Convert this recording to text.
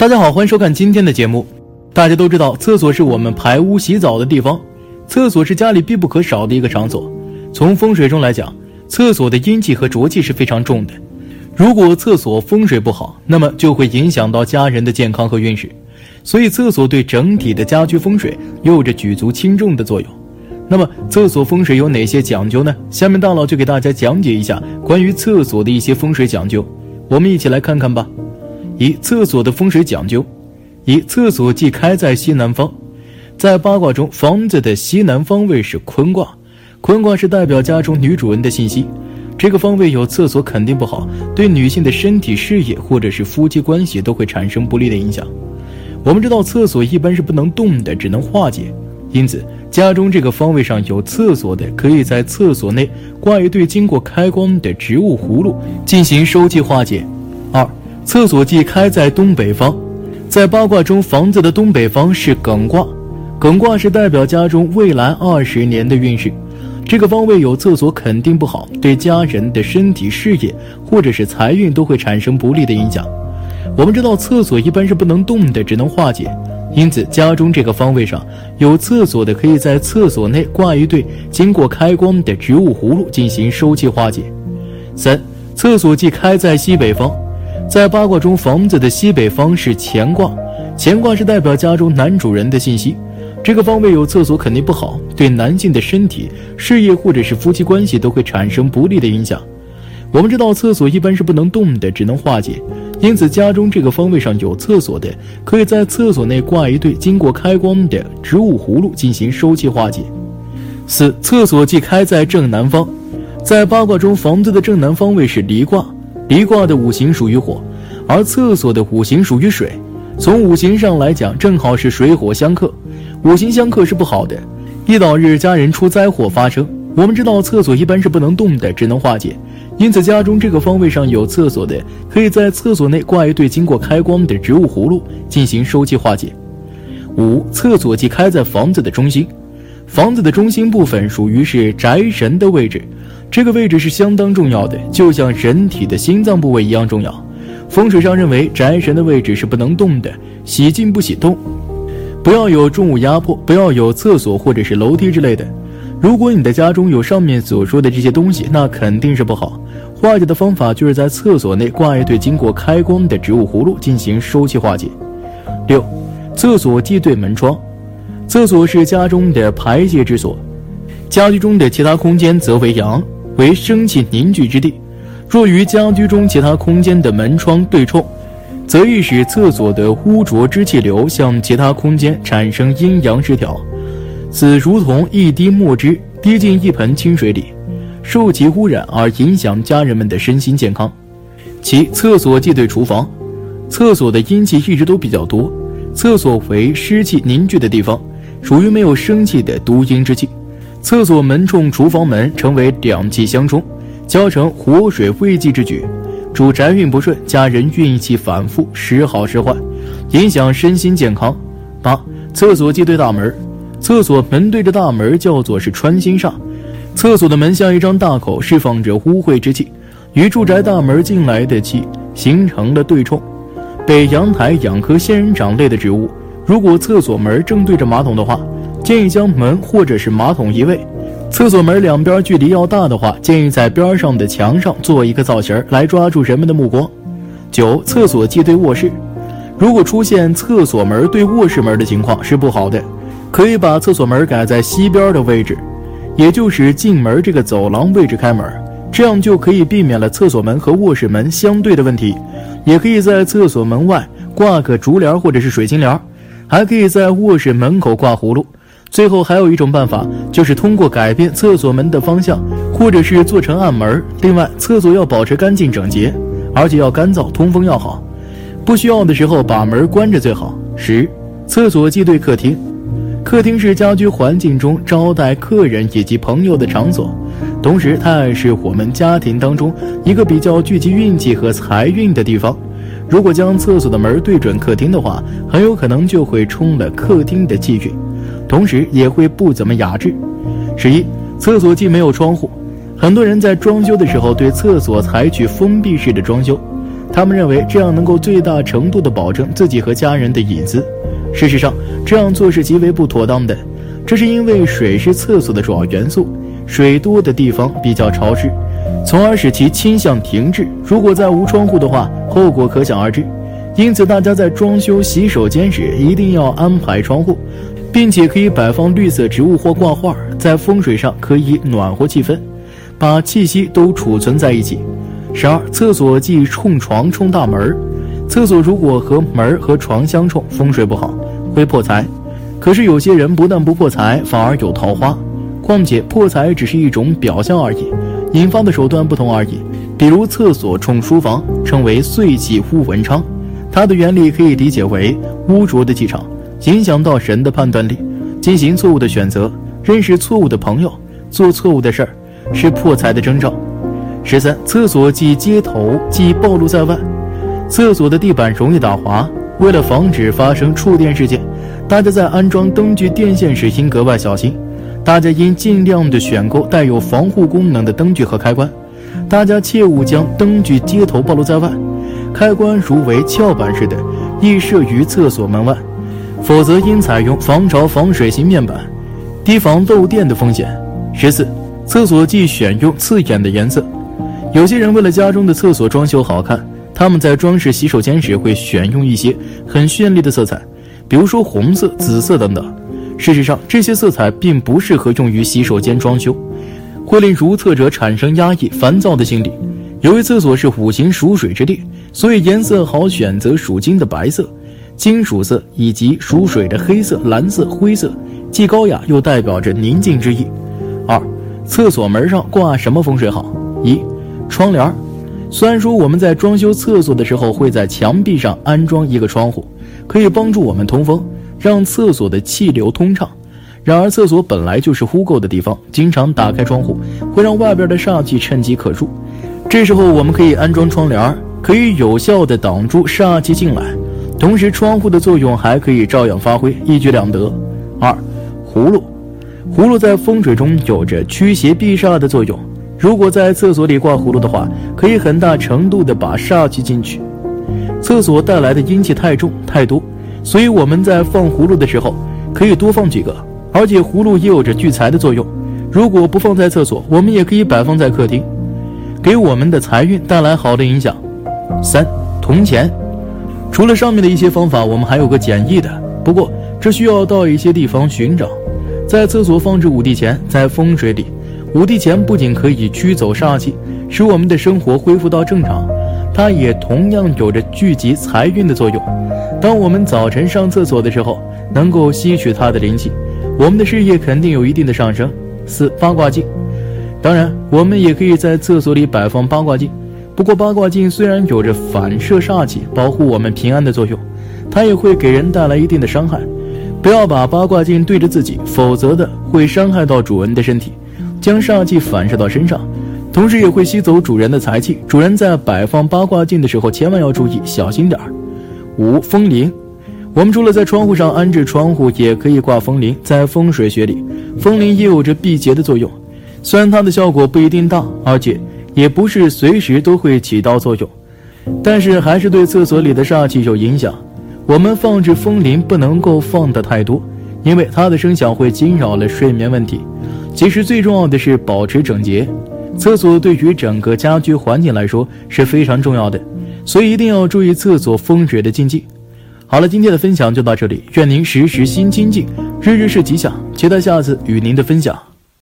大家好，欢迎收看今天的节目。大家都知道，厕所是我们排污洗澡的地方，厕所是家里必不可少的一个场所。从风水中来讲，厕所的阴气和浊气是非常重的。如果厕所风水不好，那么就会影响到家人的健康和运势。所以，厕所对整体的家居风水有着举足轻重的作用。那么，厕所风水有哪些讲究呢？下面大佬就给大家讲解一下关于厕所的一些风水讲究，我们一起来看看吧。一、厕所的风水讲究：一、厕所忌开在西南方，在八卦中，房子的西南方位是坤卦，坤卦是代表家中女主人的信息。这个方位有厕所肯定不好，对女性的身体、事业或者是夫妻关系都会产生不利的影响。我们知道厕所一般是不能动的，只能化解，因此家中这个方位上有厕所的，可以在厕所内挂一对经过开光的植物葫芦进行收气化解。二、厕所忌开在东北方，在八卦中，房子的东北方是艮卦，艮卦是代表家中未来二十年的运势。这个方位有厕所肯定不好，对家人的身体、事业或者是财运都会产生不利的影响。我们知道厕所一般是不能动的，只能化解，因此家中这个方位上有厕所的，可以在厕所内挂一对经过开光的植物葫芦进行收气化解。三、厕所忌开在西北方，在八卦中，房子的西北方是乾卦，乾卦是代表家中男主人的信息。这个方位有厕所肯定不好，对男性的身体、事业或者是夫妻关系都会产生不利的影响。我们知道厕所一般是不能动的，只能化解，因此家中这个方位上有厕所的，可以在厕所内挂一对经过开光的植物葫芦进行收气化解。四、厕所忌开在正南方，在八卦中，房子的正南方位是离卦，离卦的五行属于火，而厕所的五行属于水，从五行上来讲，正好是水火相克。五行相克是不好的，易导致家人出灾祸发生。我们知道厕所一般是不能动的，只能化解，因此家中这个方位上有厕所的，可以在厕所内挂一对经过开光的植物葫芦进行收气化解。五、厕所即开在房子的中心，房子的中心部分属于是宅神的位置，这个位置是相当重要的，就像人体的心脏部位一样重要。风水上认为宅神的位置是不能动的，喜静不喜动。不要有重物压迫，不要有厕所或者是楼梯之类的。如果你的家中有上面所说的这些东西，那肯定是不好。化解的方法就是在厕所内挂一对经过开光的植物葫芦进行收气化解。六，厕所忌对门窗。厕所是家中的排泄之所，家居中的其他空间则为阳，为生气凝聚之地。若与家居中其他空间的门窗对冲。则易使厕所的污浊之气流向其他空间产生阴阳失调，此如同一滴墨汁滴进一盆清水里，受其污染而影响家人们的身心健康。其厕所忌对厨房，厕所的阴气一直都比较多，厕所为湿气凝聚的地方，属于没有生气的毒阴之气。厕所门冲厨房门，成为两气相冲，交成活水未济之举。主宅运不顺，家人运气反复，时好时坏，影响身心健康。八、厕所忌对大门，厕所门对着大门叫做是穿心煞，厕所的门像一张大口，释放着污秽之气，与住宅大门进来的气形成了对冲。北阳台养棵仙人掌类的植物，如果厕所门正对着马桶的话，建议将门或者是马桶移位。厕所门两边距离要大的话，建议在边上的墙上做一个造型来抓住人们的目光。九、厕所忌对卧室，如果出现厕所门对卧室门的情况是不好的，可以把厕所门改在西边的位置，也就是进门这个走廊位置开门，这样就可以避免了厕所门和卧室门相对的问题。也可以在厕所门外挂个竹帘或者是水晶帘，还可以在卧室门口挂葫芦。最后还有一种办法，就是通过改变厕所门的方向，或者是做成暗门。另外，厕所要保持干净整洁，而且要干燥，通风要好。不需要的时候把门关着最好。十，厕所忌对客厅。客厅是家居环境中招待客人以及朋友的场所，同时它也是我们家庭当中一个比较聚集运气和财运的地方。如果将厕所的门对准客厅的话，很有可能就会冲了客厅的气运。同时也会不怎么雅致。十一，厕所既没有窗户，很多人在装修的时候对厕所采取封闭式的装修，他们认为这样能够最大程度地保证自己和家人的隐私。事实上，这样做是极为不妥当的。这是因为水是厕所的主要元素，水多的地方比较潮湿，从而使其倾向停滞。如果再无窗户的话，后果可想而知。因此，大家在装修洗手间时一定要安排窗户，并且可以摆放绿色植物或挂画，在风水上可以暖和气氛，把气息都储存在一起。十二，厕所忌冲床冲大门厕所如果和门和床相冲，风水不好，会破财。可是有些人不但不破财，反而有桃花。况且破财只是一种表象而已，引发的手段不同而已。比如厕所冲书房，称为岁气污文昌，它的原理可以理解为污浊的气场影响到人的判断力，进行错误的选择，认识错误的朋友，做错误的事儿，是破财的征兆。十三，厕所即街头，即暴露在外。厕所的地板容易打滑，为了防止发生触电事件，大家在安装灯具电线时应格外小心。大家应尽量的选购带有防护功能的灯具和开关。大家切勿将灯具接头暴露在外，开关如为翘板式的，易设于厕所门外，否则应采用防潮防水型面板，提防漏电的风险。十四，厕所忌选用刺眼的颜色。有些人为了家中的厕所装修好看。他们在装饰洗手间时会选用一些很绚丽的色彩，比如说红色、紫色等等。事实上，这些色彩并不适合用于洗手间装修，会令如厕者产生压抑、烦躁的心理。由于厕所是五行属水之地，所以颜色好选择属金的白色、金属色以及属水的黑色、蓝色、灰色，既高雅又代表着宁静之意。二、厕所门上挂什么风水好？一、窗帘。虽然说我们在装修厕所的时候会在墙壁上安装一个窗户，可以帮助我们通风，让厕所的气流通畅。然而，厕所本来就是污垢的地方，经常打开窗户会让外边的煞气趁机可入。这时候我们可以安装窗帘，可以有效的挡住煞气进来，同时窗户的作用还可以照样发挥，一举两得。二，葫芦，葫芦在风水中有着驱邪避煞的作用。如果在厕所里挂葫芦的话，可以很大程度的把煞气进去。厕所带来的阴气太重太多，所以我们在放葫芦的时候可以多放几个。而且葫芦也有着聚财的作用。如果不放在厕所，我们也可以摆放在客厅，给我们的财运带来好的影响。三铜钱，除了上面的一些方法，我们还有个简易的，不过这需要到一些地方寻找。在厕所放置五帝钱，在风水里。五帝钱不仅可以驱走煞气，使我们的生活恢复到正常，它也同样有着聚集财运的作用。当我们早晨上厕所的时候，能够吸取它的灵气，我们的事业肯定有一定的上升。四八卦镜，当然我们也可以在厕所里摆放八卦镜，不过八卦镜虽然有着反射煞气、保护我们平安的作用，它也会给人带来一定的伤害。不要把八卦镜对着自己，否则的会伤害到主人的身体。将煞气反射到身上，同时也会吸走主人的财气。主人在摆放八卦镜的时候，千万要注意，小心点儿。五风铃，我们除了在窗户上安置窗户，也可以挂风铃。在风水学里，风铃也有着避邪的作用。虽然它的效果不一定大，而且也不是随时都会起到作用，但是还是对厕所里的煞气有影响。我们放置风铃不能够放得太多，因为它的声响会惊扰了睡眠问题。其实最重要的是保持整洁，厕所对于整个家居环境来说是非常重要的，所以一定要注意厕所风水的禁忌。好了，今天的分享就到这里，愿您时时心清静，日日是吉祥，期待下次与您的分享。